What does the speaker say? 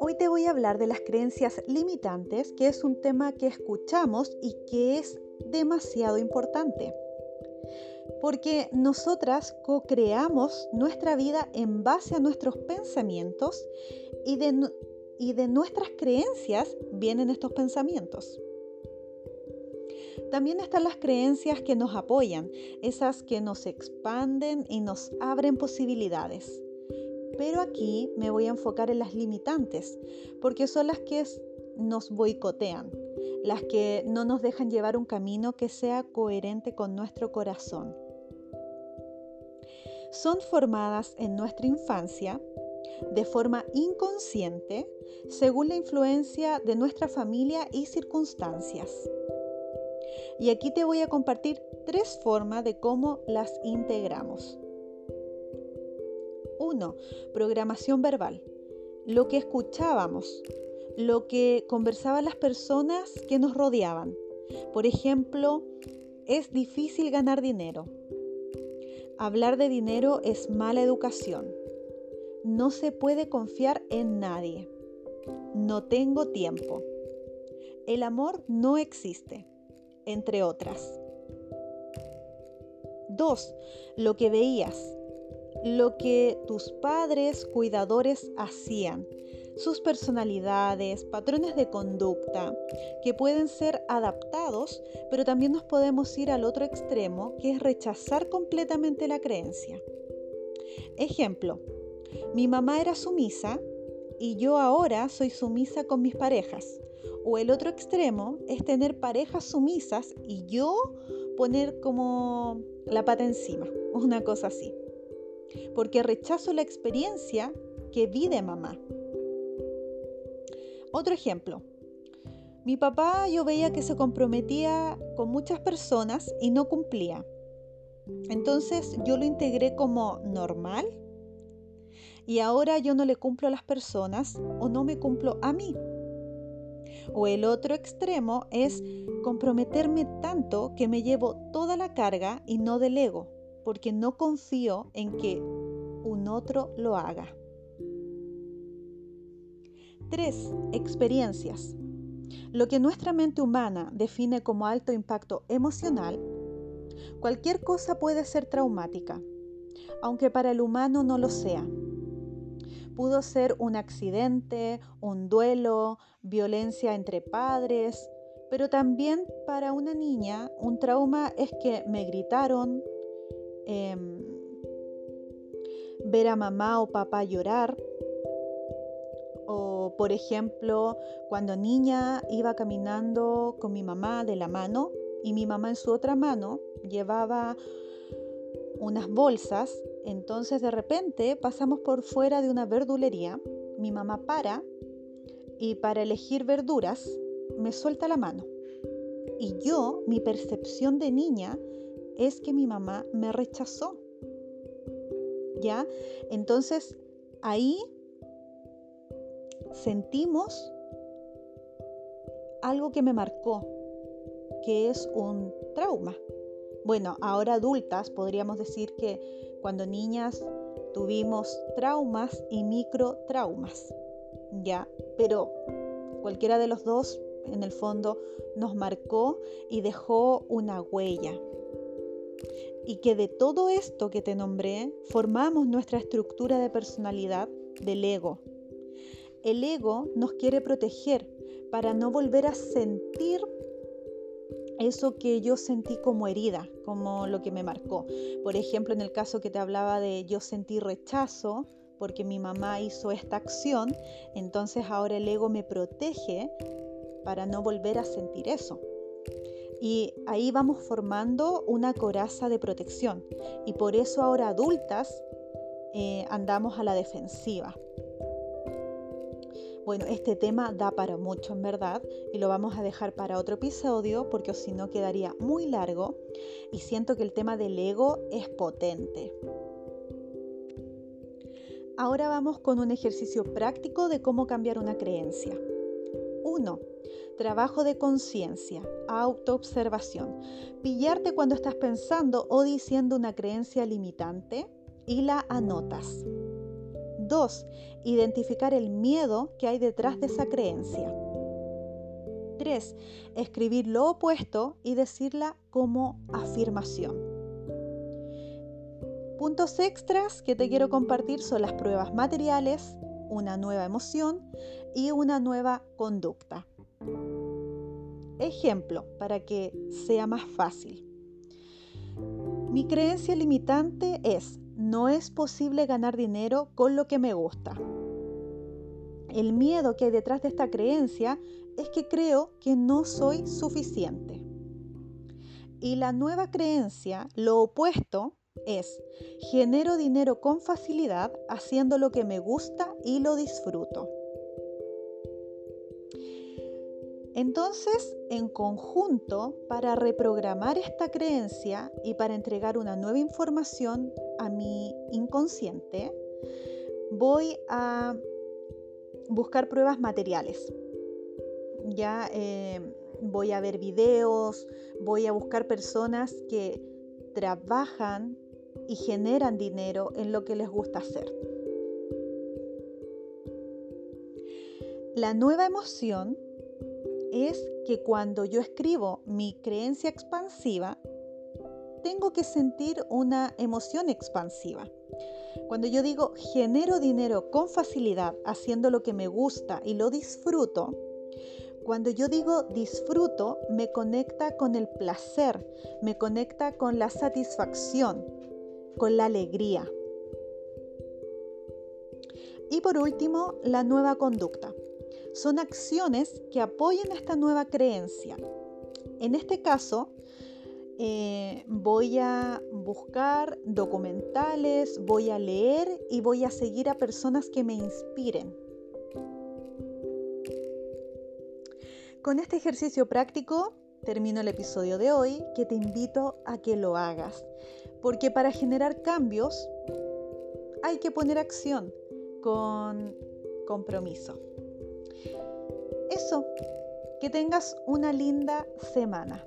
Hoy te voy a hablar de las creencias limitantes, que es un tema que escuchamos y que es demasiado importante. Porque nosotras co-creamos nuestra vida en base a nuestros pensamientos y de, y de nuestras creencias vienen estos pensamientos. También están las creencias que nos apoyan, esas que nos expanden y nos abren posibilidades. Pero aquí me voy a enfocar en las limitantes, porque son las que nos boicotean, las que no nos dejan llevar un camino que sea coherente con nuestro corazón. Son formadas en nuestra infancia de forma inconsciente según la influencia de nuestra familia y circunstancias. Y aquí te voy a compartir tres formas de cómo las integramos. 1. Programación verbal. Lo que escuchábamos, lo que conversaban las personas que nos rodeaban. Por ejemplo, es difícil ganar dinero. Hablar de dinero es mala educación. No se puede confiar en nadie. No tengo tiempo. El amor no existe, entre otras. 2. Lo que veías, lo que tus padres cuidadores hacían, sus personalidades, patrones de conducta, que pueden ser adaptados, pero también nos podemos ir al otro extremo, que es rechazar completamente la creencia. Ejemplo, mi mamá era sumisa y yo ahora soy sumisa con mis parejas. O el otro extremo es tener parejas sumisas y yo poner como la pata encima, una cosa así. Porque rechazo la experiencia que vi de mamá. Otro ejemplo. Mi papá yo veía que se comprometía con muchas personas y no cumplía. Entonces yo lo integré como normal y ahora yo no le cumplo a las personas o no me cumplo a mí. O el otro extremo es comprometerme tanto que me llevo toda la carga y no delego, porque no confío en que un otro lo haga. 3. Experiencias. Lo que nuestra mente humana define como alto impacto emocional, cualquier cosa puede ser traumática, aunque para el humano no lo sea. Pudo ser un accidente, un duelo, violencia entre padres, pero también para una niña un trauma es que me gritaron, em, ver a mamá o papá llorar, o por ejemplo cuando niña iba caminando con mi mamá de la mano y mi mamá en su otra mano llevaba unas bolsas entonces de repente pasamos por fuera de una verdulería, mi mamá para y para elegir verduras me suelta la mano. Y yo, mi percepción de niña es que mi mamá me rechazó. ¿Ya? Entonces ahí sentimos algo que me marcó, que es un trauma. Bueno, ahora adultas podríamos decir que cuando niñas tuvimos traumas y microtraumas, ¿ya? Pero cualquiera de los dos, en el fondo, nos marcó y dejó una huella. Y que de todo esto que te nombré, formamos nuestra estructura de personalidad del ego. El ego nos quiere proteger para no volver a sentir eso que yo sentí como herida, como lo que me marcó. Por ejemplo, en el caso que te hablaba de yo sentí rechazo porque mi mamá hizo esta acción, entonces ahora el ego me protege para no volver a sentir eso. Y ahí vamos formando una coraza de protección. Y por eso ahora adultas eh, andamos a la defensiva. Bueno, este tema da para mucho en verdad y lo vamos a dejar para otro episodio porque si no quedaría muy largo y siento que el tema del ego es potente. Ahora vamos con un ejercicio práctico de cómo cambiar una creencia. 1. Trabajo de conciencia, autoobservación. Pillarte cuando estás pensando o diciendo una creencia limitante y la anotas. 2. Identificar el miedo que hay detrás de esa creencia. 3. Escribir lo opuesto y decirla como afirmación. Puntos extras que te quiero compartir son las pruebas materiales, una nueva emoción y una nueva conducta. Ejemplo, para que sea más fácil. Mi creencia limitante es, no es posible ganar dinero con lo que me gusta. El miedo que hay detrás de esta creencia es que creo que no soy suficiente. Y la nueva creencia, lo opuesto, es genero dinero con facilidad haciendo lo que me gusta y lo disfruto. Entonces, en conjunto, para reprogramar esta creencia y para entregar una nueva información a mi inconsciente, voy a buscar pruebas materiales. Ya eh, voy a ver videos, voy a buscar personas que trabajan y generan dinero en lo que les gusta hacer. La nueva emoción es que cuando yo escribo mi creencia expansiva, tengo que sentir una emoción expansiva. Cuando yo digo genero dinero con facilidad haciendo lo que me gusta y lo disfruto, cuando yo digo disfruto, me conecta con el placer, me conecta con la satisfacción, con la alegría. Y por último, la nueva conducta son acciones que apoyen esta nueva creencia. En este caso, eh, voy a buscar documentales, voy a leer y voy a seguir a personas que me inspiren. Con este ejercicio práctico termino el episodio de hoy que te invito a que lo hagas, porque para generar cambios hay que poner acción con compromiso. Eso, que tengas una linda semana.